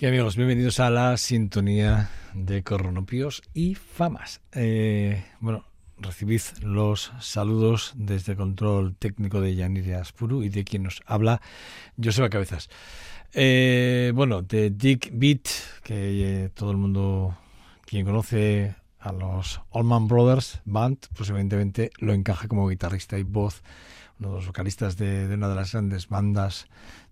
Y amigos, bienvenidos a la sintonía de Corronopios y Famas. Eh, bueno, recibid los saludos desde el control técnico de Yaniria Aspuru y de quien nos habla, Joseba Cabezas. Eh, bueno, de Dick Beat, que eh, todo el mundo, quien conoce a los Allman Brothers Band, pues evidentemente lo encaja como guitarrista y voz, uno de los vocalistas de una de las grandes bandas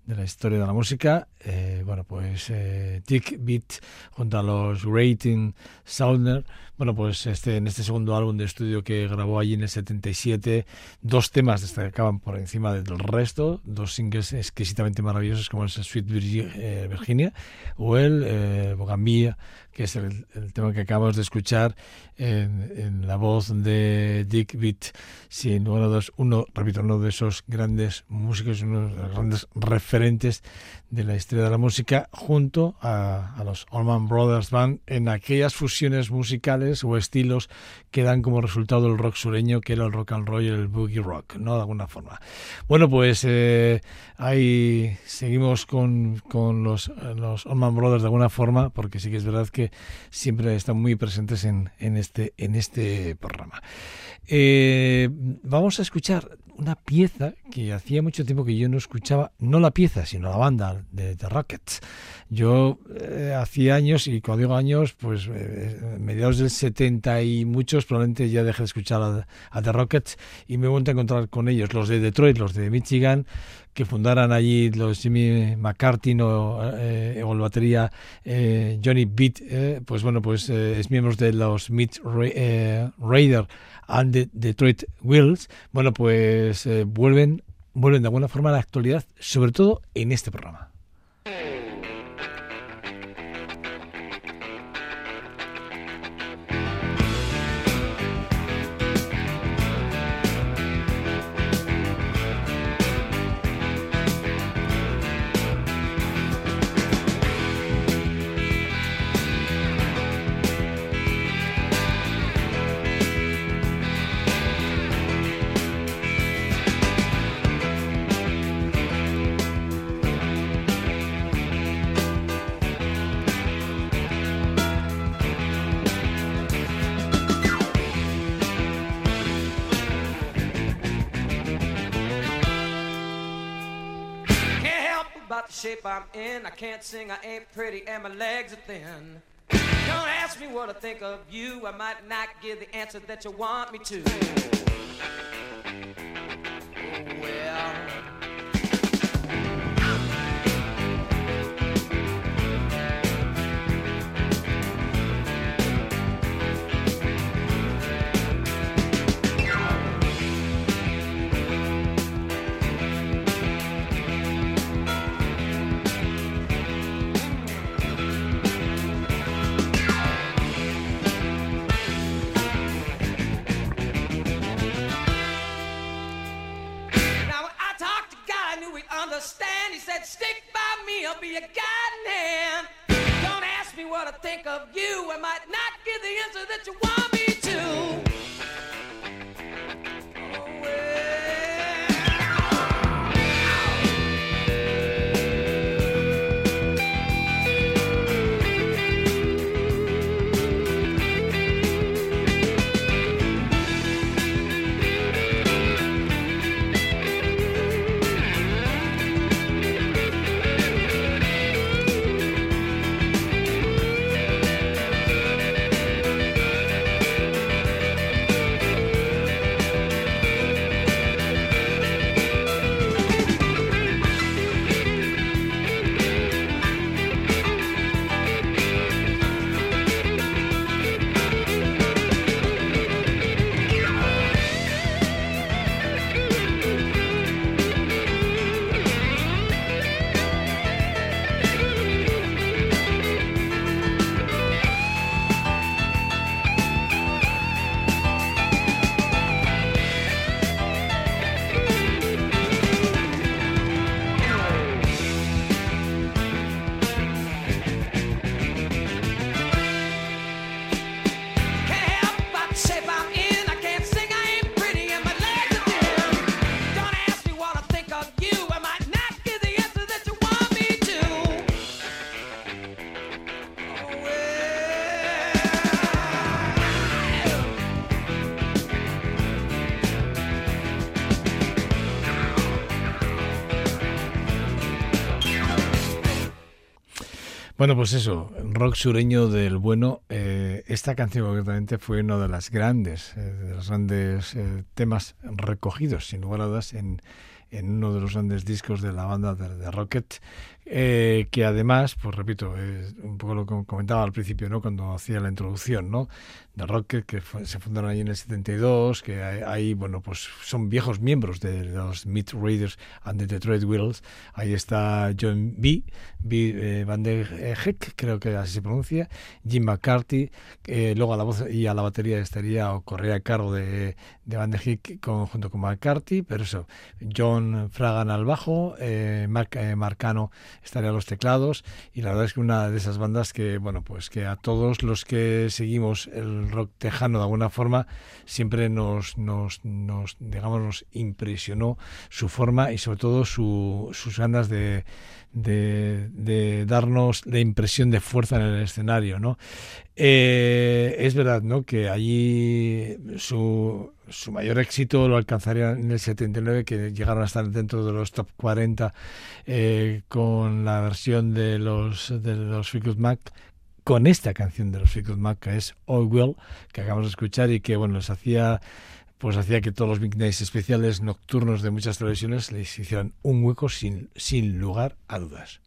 de la historia de la música. Eh, bueno, pues eh, Dick Beat junto a los Rating Soundner. Bueno, pues este, en este segundo álbum de estudio que grabó allí en el 77, dos temas destacaban por encima del resto, dos singles exquisitamente maravillosos como es Sweet eh, Virginia o el eh, que es el, tema que acabamos de escuchar en, la voz de Dick Beat, sin uno de, uno, repito, uno de esos grandes músicos, uno de los grandes referentes de la historia de la música, junto a, a los Allman Brothers Band, en aquellas fusiones musicales o estilos que dan como resultado el rock sureño, que era el rock and roll y el boogie rock, ¿no? De alguna forma. Bueno, pues eh, ahí seguimos con, con los, los Allman Brothers de alguna forma, porque sí que es verdad que siempre están muy presentes en, en, este, en este programa. Eh, vamos a escuchar una pieza que hacía mucho tiempo que yo no escuchaba, no la pieza, sino la banda de The Rockets. Yo eh, hacía años, y cuando digo años, pues eh, mediados del 70 y muchos, probablemente ya dejé de escuchar a, The Rockets y me he vuelto a encontrar con ellos, los de Detroit, los de Michigan, que fundaran allí los Jimmy McCarthy o, eh, o el batería Johnny Beat, pues bueno, pues es miembro de los Mid Raider and the Detroit Wheels, bueno, pues eh, vuelven, vuelven de alguna forma a la actualidad, sobre todo en este programa. Sing, I ain't pretty, and my legs are thin. Don't ask me what I think of you. I might not give the answer that you want me to. well. I'll be a guiding hand. Don't ask me what I think of you, I might not give the answer that you want me Bueno, pues eso, rock sureño del bueno. Eh, esta canción concretamente fue uno de las grandes, eh, de los grandes eh, temas recogidos, sin lugar a dudas, en, en uno de los grandes discos de la banda de, de Rocket, eh, que además, pues repito, es un poco lo que comentaba al principio, ¿no? Cuando hacía la introducción, ¿no? De Rocket, que fue, se fundaron allí en el 72, que ahí, bueno, pues son viejos miembros de los Meat Raiders and the Detroit Wheels. Ahí está John B. B. Eh, Van der Heck, creo que así se pronuncia, Jim McCarthy, eh, luego a la voz y a la batería estaría o corría a cargo de, de Van der Heck con, junto con McCarthy, pero eso, John Fragan al bajo, eh, Mark, Marcano estaría a los teclados. Y la verdad es que una de esas bandas que bueno pues que a todos los que seguimos el rock tejano de alguna forma siempre nos nos, nos digamos nos impresionó su forma y sobre todo su, sus ganas de, de, de, darnos la impresión de fuerza en el escenario no eh, es verdad no que allí su su mayor éxito lo alcanzarían en el 79, que llegaron a estar dentro de los top 40 eh, con la versión de los de los Fleetwood Mac con esta canción de los Fleetwood Mac que es All Well que acabamos de escuchar y que bueno les hacía pues hacía que todos los Big Nights especiales nocturnos de muchas televisiones les hicieran un hueco sin, sin lugar a dudas.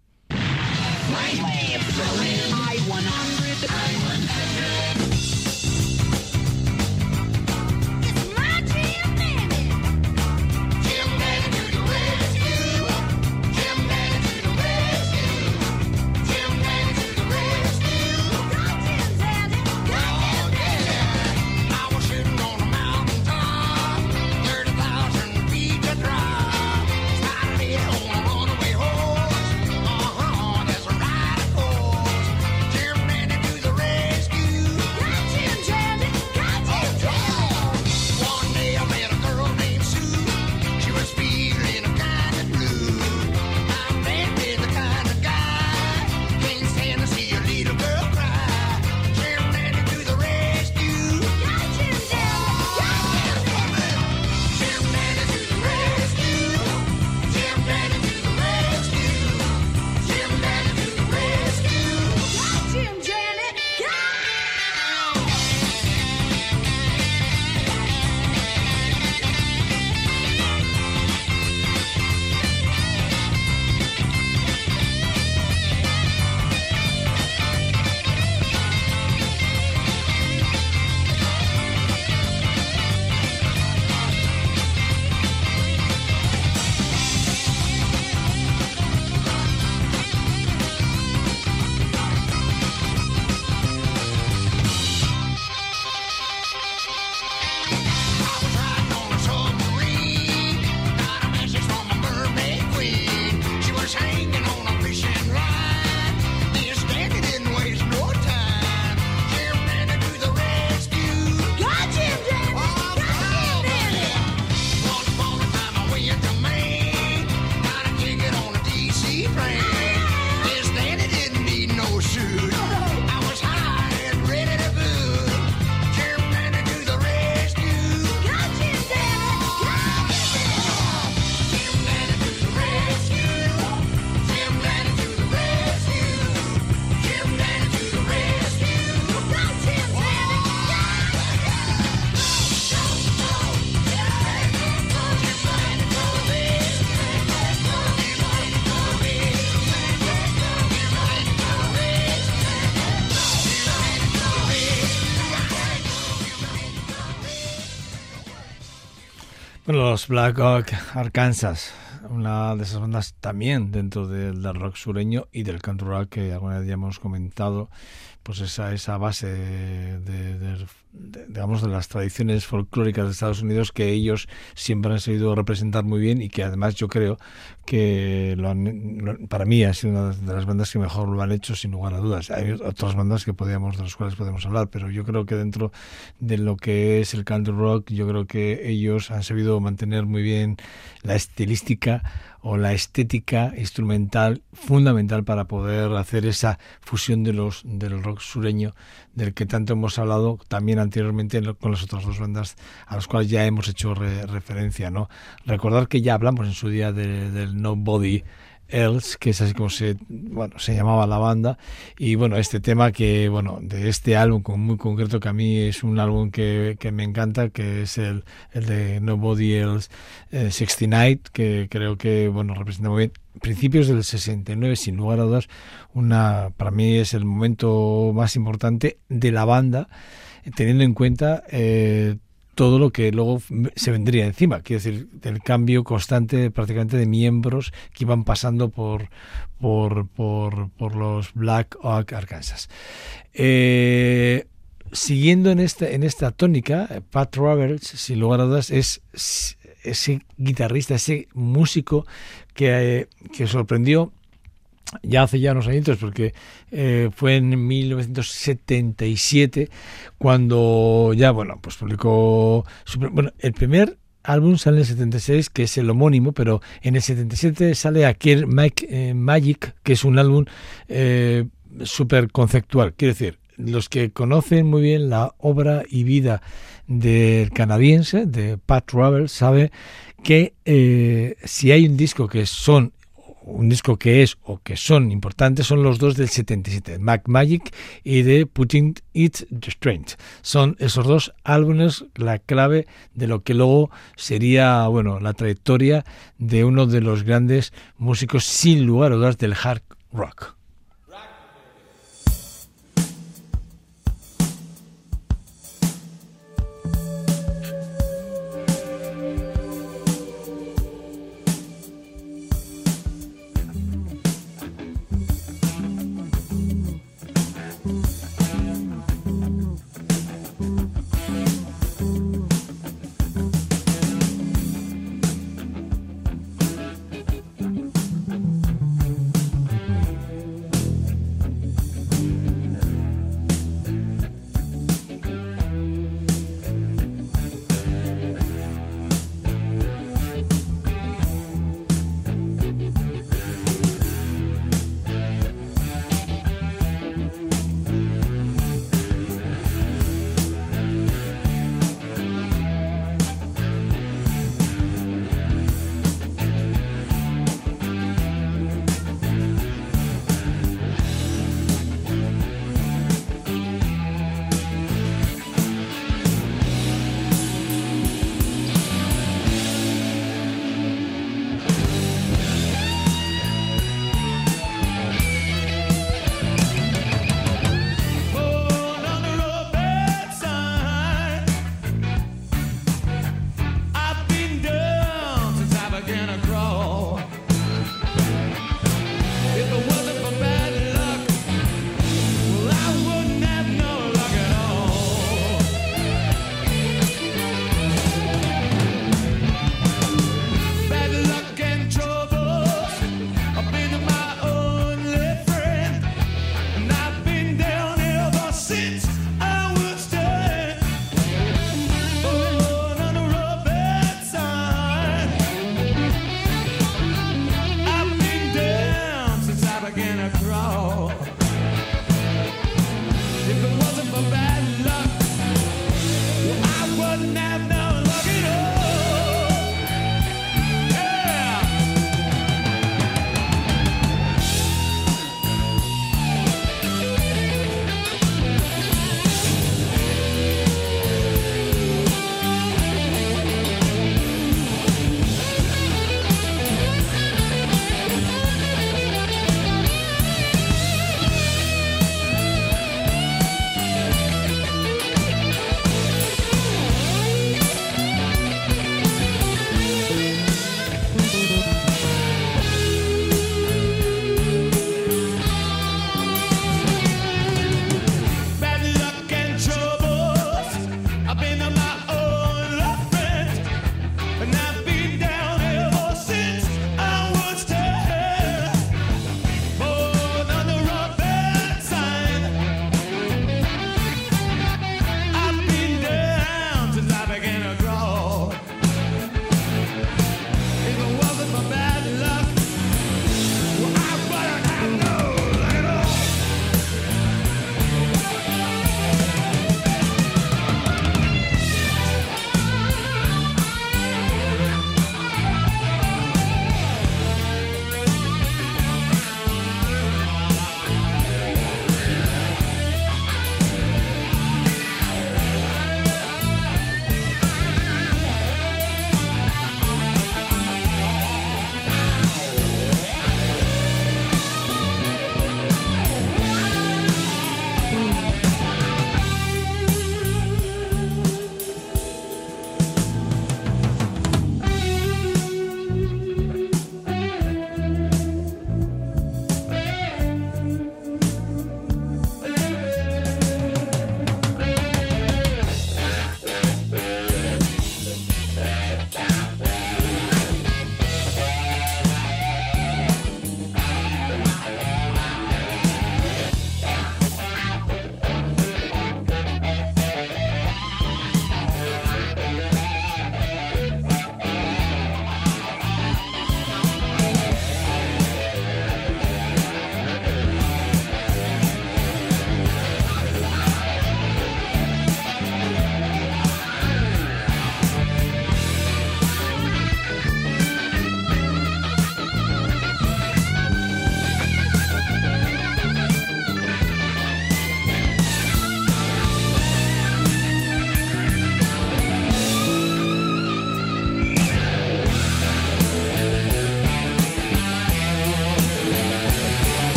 Los Black Oak Arkansas, una de esas bandas también dentro del, del rock sureño y del country rock que alguna vez ya hemos comentado, pues esa, esa base de, de, digamos de las tradiciones folclóricas de Estados Unidos que ellos siempre han sabido representar muy bien y que además yo creo que lo han, para mí ha sido una de las bandas que mejor lo han hecho sin lugar a dudas. Hay otras bandas que podíamos de las cuales podemos hablar, pero yo creo que dentro de lo que es el country rock, yo creo que ellos han sabido mantener muy bien la estilística o la estética instrumental fundamental para poder hacer esa fusión de los del rock sureño del que tanto hemos hablado también anteriormente con las otras dos bandas a las cuales ya hemos hecho re, referencia no recordar que ya hablamos en su día de, del Nobody Else, que es así como se, bueno, se llamaba la banda. Y bueno, este tema que, bueno, de este álbum muy concreto, que a mí es un álbum que, que me encanta, que es el, el de Nobody Else 69, eh, que creo que, bueno, representa muy bien principios del 69, sin lugar a dudas, una, para mí es el momento más importante de la banda, teniendo en cuenta eh, todo lo que luego se vendría encima, quiero decir, del cambio constante prácticamente de miembros que iban pasando por, por, por, los Black Oak Arkansas. Eh, siguiendo en esta, en esta tónica, Pat Roberts, sin lugar a dudas, es ese guitarrista, ese músico que, que sorprendió ya hace ya unos añitos, porque eh, fue en 1977 cuando ya, bueno, pues publicó, bueno, el primer álbum sale en el 76, que es el homónimo, pero en el 77 sale aquí Mike, eh, Magic, que es un álbum eh, súper conceptual, quiero decir, los que conocen muy bien la obra y vida del canadiense, de Pat Roberts, sabe que eh, si hay un disco que son un disco que es o que son importantes son los dos del 77, Mac Magic y de Putting It Strange. Son esos dos álbumes la clave de lo que luego sería, bueno, la trayectoria de uno de los grandes músicos sin lugar a dudas del hard rock.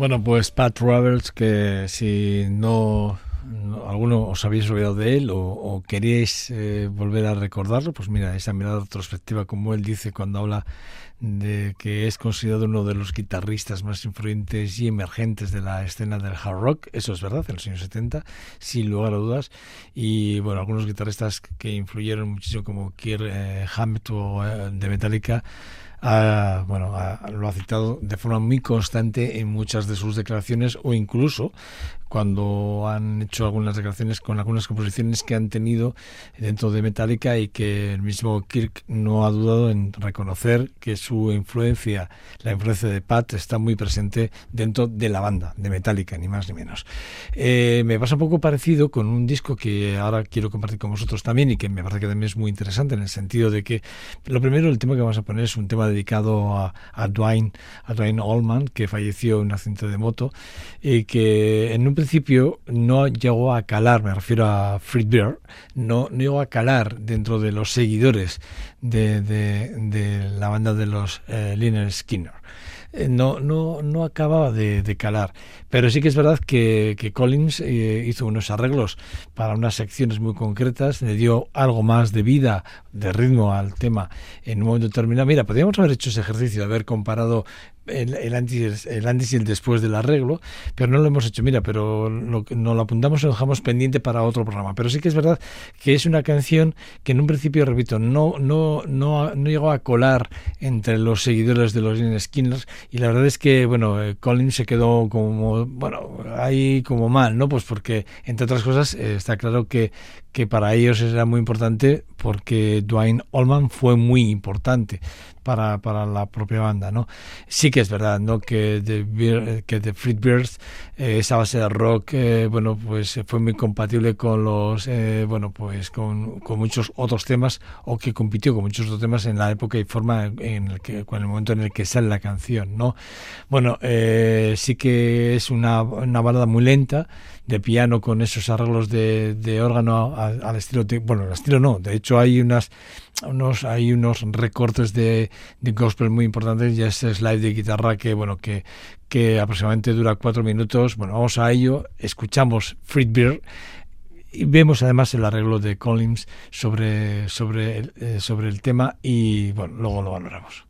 Bueno, pues Pat Roberts, que si no, alguno os habéis olvidado de él o, queréis eh, volver a recordarlo, pues mira, esa mirada retrospectiva, como él dice cuando habla de que es considerado uno de los guitarristas más influyentes y emergentes de la escena del hard rock, eso es verdad, en los años 70, sin lugar a dudas, y bueno, algunos guitarristas que influyeron muchísimo como Kirk eh, o eh, de Metallica, bueno, lo ha citado de forma muy constante en muchas de sus declaraciones o incluso cuando han hecho algunas declaraciones con algunas composiciones que han tenido dentro de Metallica y que el mismo Kirk no ha dudado en reconocer que su influencia, la influencia de Pat, está muy presente dentro de la banda de Metallica, ni más ni menos. Eh, me pasa un poco parecido con un disco que ahora quiero compartir con vosotros también y que me parece que también es muy interesante en el sentido de que lo primero, el tema que vamos a poner es un tema dedicado a, a Dwayne, a Dwayne Allman, que falleció en un accidente de moto y que en un principio no llegó a calar, me refiero a no, no llegó a calar dentro de los seguidores de, la banda de los eh, Liner Skinner. Eh, no, no, no acababa de, calar. Pero sí que es verdad que, que Collins eh, hizo unos arreglos para unas secciones muy concretas, le dio algo más de vida, de ritmo al tema en un momento determinado. Mira, podríamos haber hecho ese ejercicio de haber comparado el, antes, el antes y el después del arreglo, pero no lo hemos hecho. Mira, pero lo, nos lo apuntamos y lo dejamos pendiente para otro programa. Pero sí que es verdad que es una canción que en un principio, repito, no, no, no, no llegó a colar entre los seguidores de los Skinners y la verdad es que, bueno, eh, Collins se quedó como, bueno, ahí como mal, ¿no? Pues porque, entre otras cosas, eh, está claro que, que para ellos era muy importante porque Dwayne Allman fue muy importante para, para la propia banda, ¿no? Sí que es verdad, ¿no? Que de, que de Freebirds, eh, esa base de rock, eh, bueno, pues fue muy compatible con los, eh, bueno, pues con, con, muchos otros temas o que compitió con muchos otros temas en la época y forma en el que, en el momento en el que sale la canción, ¿no? Bueno, sí que es una, una balada muy lenta, de piano con esos arreglos de, de órgano al, estilo, bueno, al estilo no, de hecho hay unas unos hay unos recortes de, de gospel muy importantes y ese slide de guitarra que bueno que, que aproximadamente dura cuatro minutos. Bueno, vamos a ello, escuchamos Beer y vemos además el arreglo de Collins sobre, sobre, eh, sobre el tema y bueno, luego lo valoramos.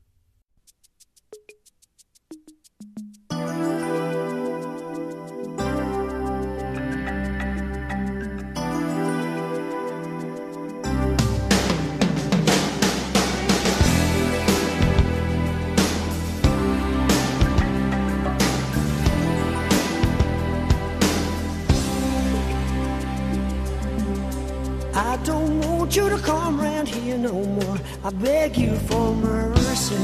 want you to come round here no more. I beg you for mercy.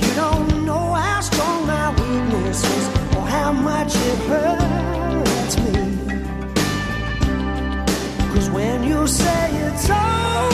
You don't know how strong my weakness is or how much it hurts me. Cause when you say it's over.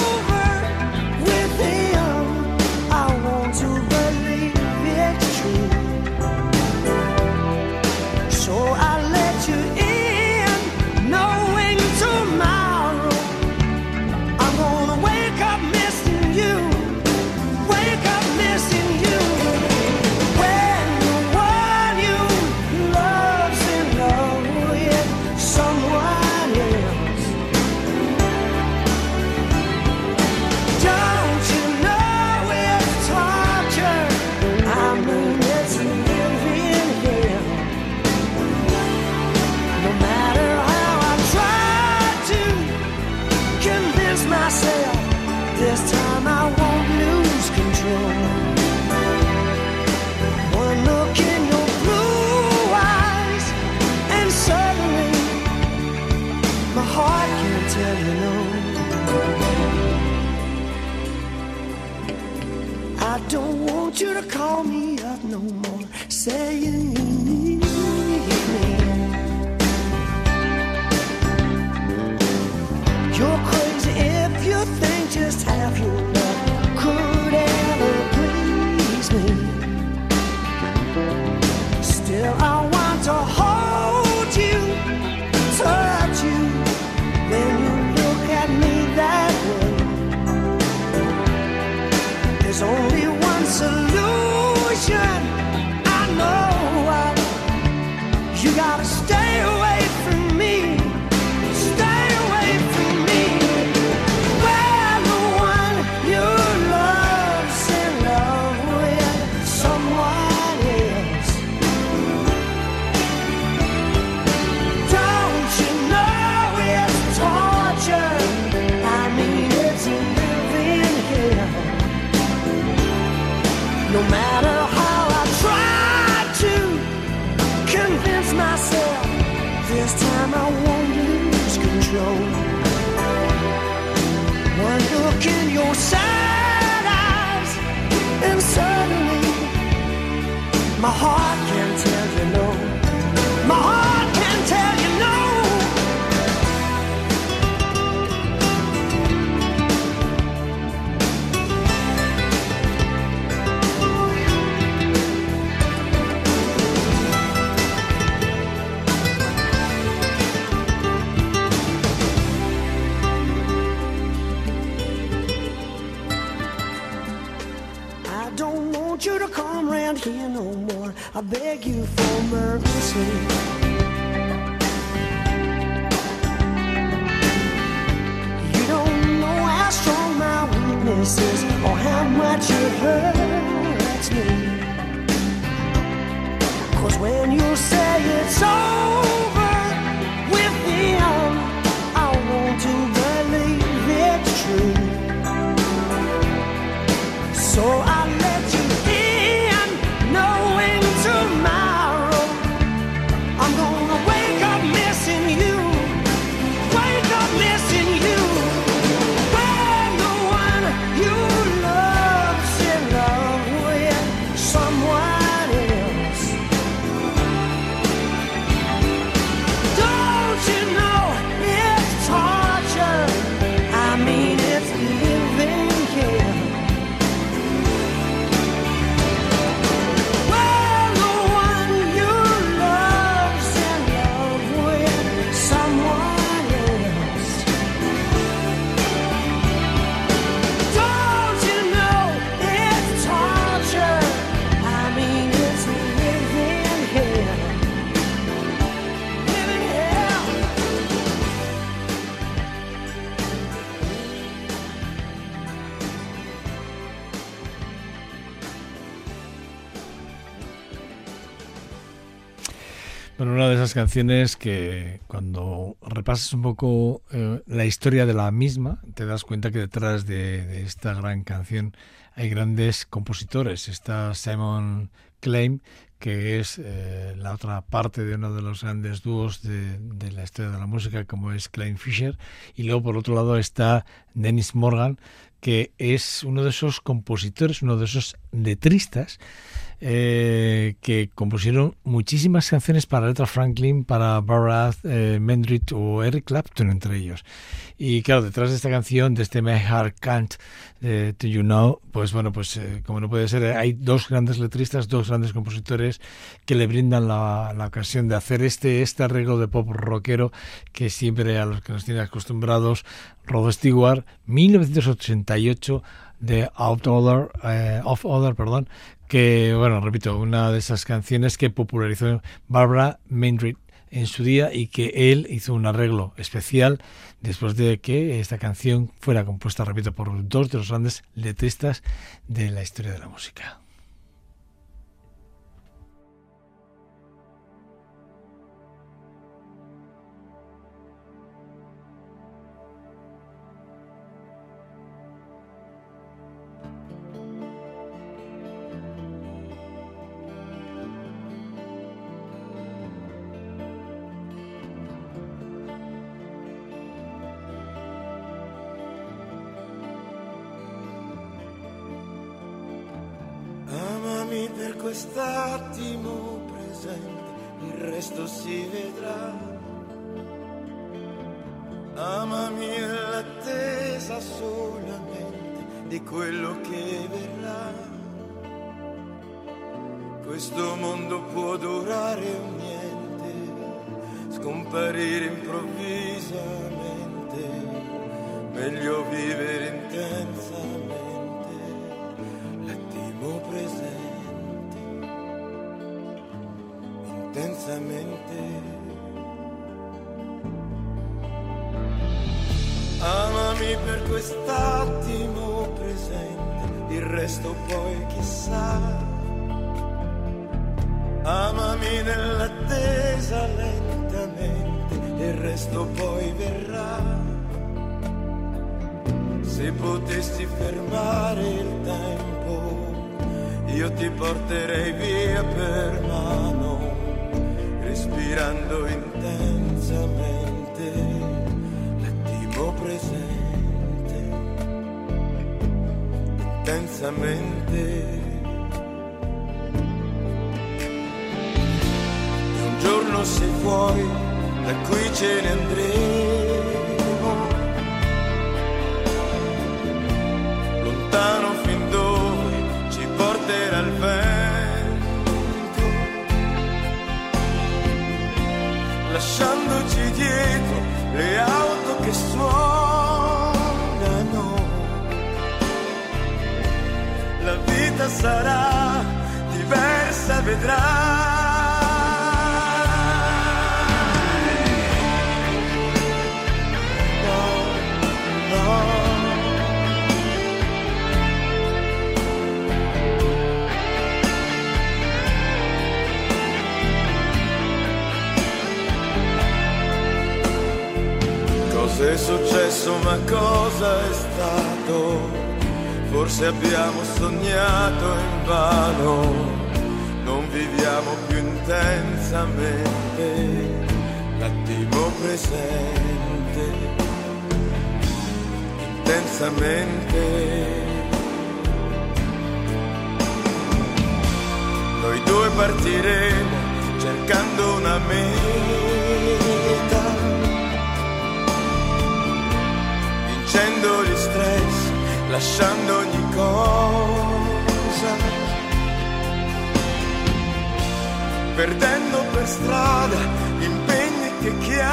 I beg you for mercy. You don't know how strong my weakness is or how much it hurts me. Cause when you say it's over. Canciones que cuando repasas un poco eh, la historia de la misma, te das cuenta que detrás de, esta gran canción hay grandes compositores. Está Simon Klein, que es eh, la otra parte de uno de los grandes dúos de, de, la historia de la música, como es Klein Fisher. Y luego, por otro lado, está Dennis Morgan, que es uno de esos compositores, uno de esos letristas eh, que compusieron muchísimas canciones para Aretha Franklin, para Barbara eh, Mendrit o Eric Clapton entre ellos. Y claro, detrás de esta canción, de este My Heart Can't eh, To You Know, pues bueno, pues eh, como no puede ser, hay dos grandes letristas, dos grandes compositores que le brindan la, la, ocasión de hacer este, este arreglo de pop rockero que siempre a los que nos tiene acostumbrados Rod Stewart, 1988 de Out Order, eh, Off Order, perdón, que, bueno, repito, una de esas canciones que popularizó Barbara Maynard en su día y que él hizo un arreglo especial después de que esta canción fuera compuesta, repito, por dos de los grandes letristas de la historia de la música. Amami per quest'attimo presente, il resto poi chissà. Amami nell'attesa lentamente, il resto poi verrà. Se potessi fermare il tempo, io ti porterei via per mano respirando intensamente intensamente. E un giorno se vuoi, da qui ce ne andremo, sarà diversa, vedrai. Cos'è successo ma cosa è stato? Forse abbiamo sognato in vano, non viviamo più intensamente. L'attimo presente, intensamente. Noi due partiremo cercando una meta. Vincendo gli stress, lasciando ogni cosa, perdendo per strada gli impegni che chiamano,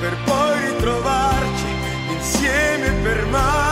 per poi ritrovarci insieme per mano.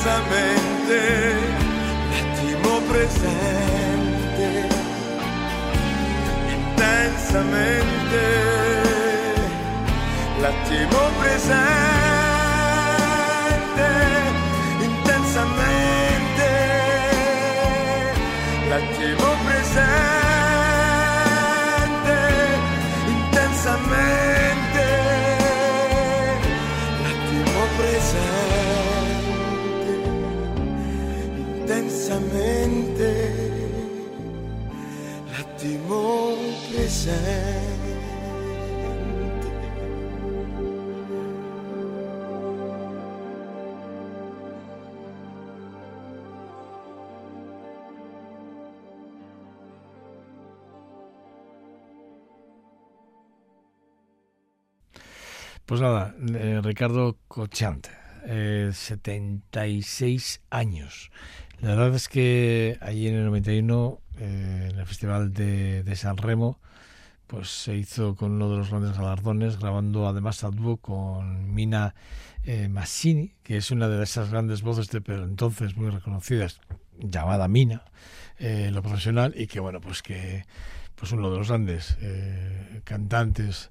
Intensamente l'attimo presente, intensamente l'attimo presente, Pues nada, eh, Ricardo Cochante, eh, 76 años. La verdad es que allí en el 91, eh, en el Festival de, San Remo, pues se hizo con uno de los grandes galardones, grabando además a dúo con Mina eh, Massini, que es una de esas grandes voces de pero entonces muy reconocidas, llamada Mina, eh, lo profesional, y que bueno, pues que pues uno de los grandes cantantes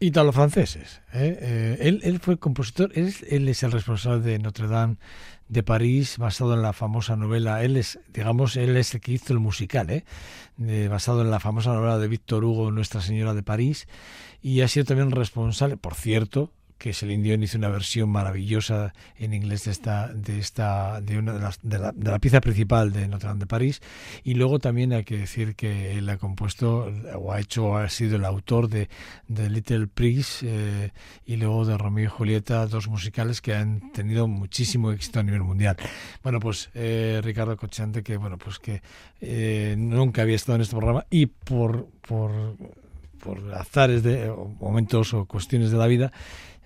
italo-franceses. ¿eh? Eh, él, él fue compositor, él, él es el responsable de Notre Dame de París, basado en la famosa novela, él es, digamos, él es el que hizo el musical, ¿eh? Basado en la famosa novela de Víctor Hugo, Nuestra Señora de París, y ha sido también responsable, por cierto, que Celine Dion hizo una versión maravillosa en inglés de esta de esta de una de, las, de, la, de la pieza principal de Notre Dame de París. Y luego también hay que decir que él ha compuesto o ha hecho ha sido el autor de, de Little Prince eh, y luego de Romeo y Julieta dos musicales que han tenido muchísimo éxito a nivel mundial. Bueno pues eh, Ricardo Cochante que bueno pues que eh, nunca había estado en este programa y por por por azares de o momentos o cuestiones de la vida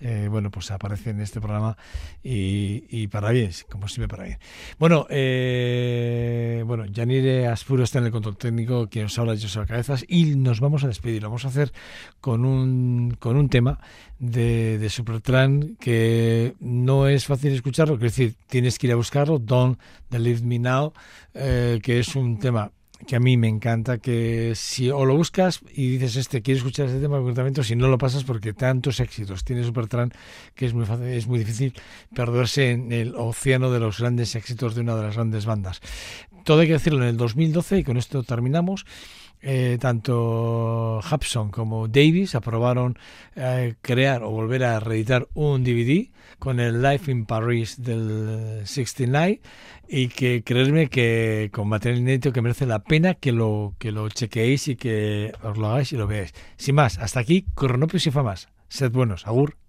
eh, bueno, pues aparece en este programa y, y para bien, como siempre para bien. Bueno, eh, bueno, Yanire Aspuro está en el control técnico, quien nos habla es José Cabezas y nos vamos a despedir. Lo vamos a hacer con un, con un tema de, de Supertran que no es fácil escucharlo, es decir, tienes que ir a buscarlo, Don't Leave Me Now, eh, que es un tema que a mí me encanta, que si o lo buscas y dices, este, quiero escuchar este tema o si no lo pasas porque tantos éxitos tiene Supertramp que es muy fácil, es muy difícil perderse en el océano de los grandes éxitos de una de las grandes bandas. Todo hay que decirlo en el 2012 y con esto terminamos. Eh, tanto Hudson como Davis aprobaron eh, crear o volver a reeditar un DVD con el Life in Paris del 69 y que creerme que con material inédito que merece la pena que lo que lo chequeéis y que os lo hagáis y lo veáis. Sin más, hasta aquí, Cronopios y Famas. Sed buenos, agur.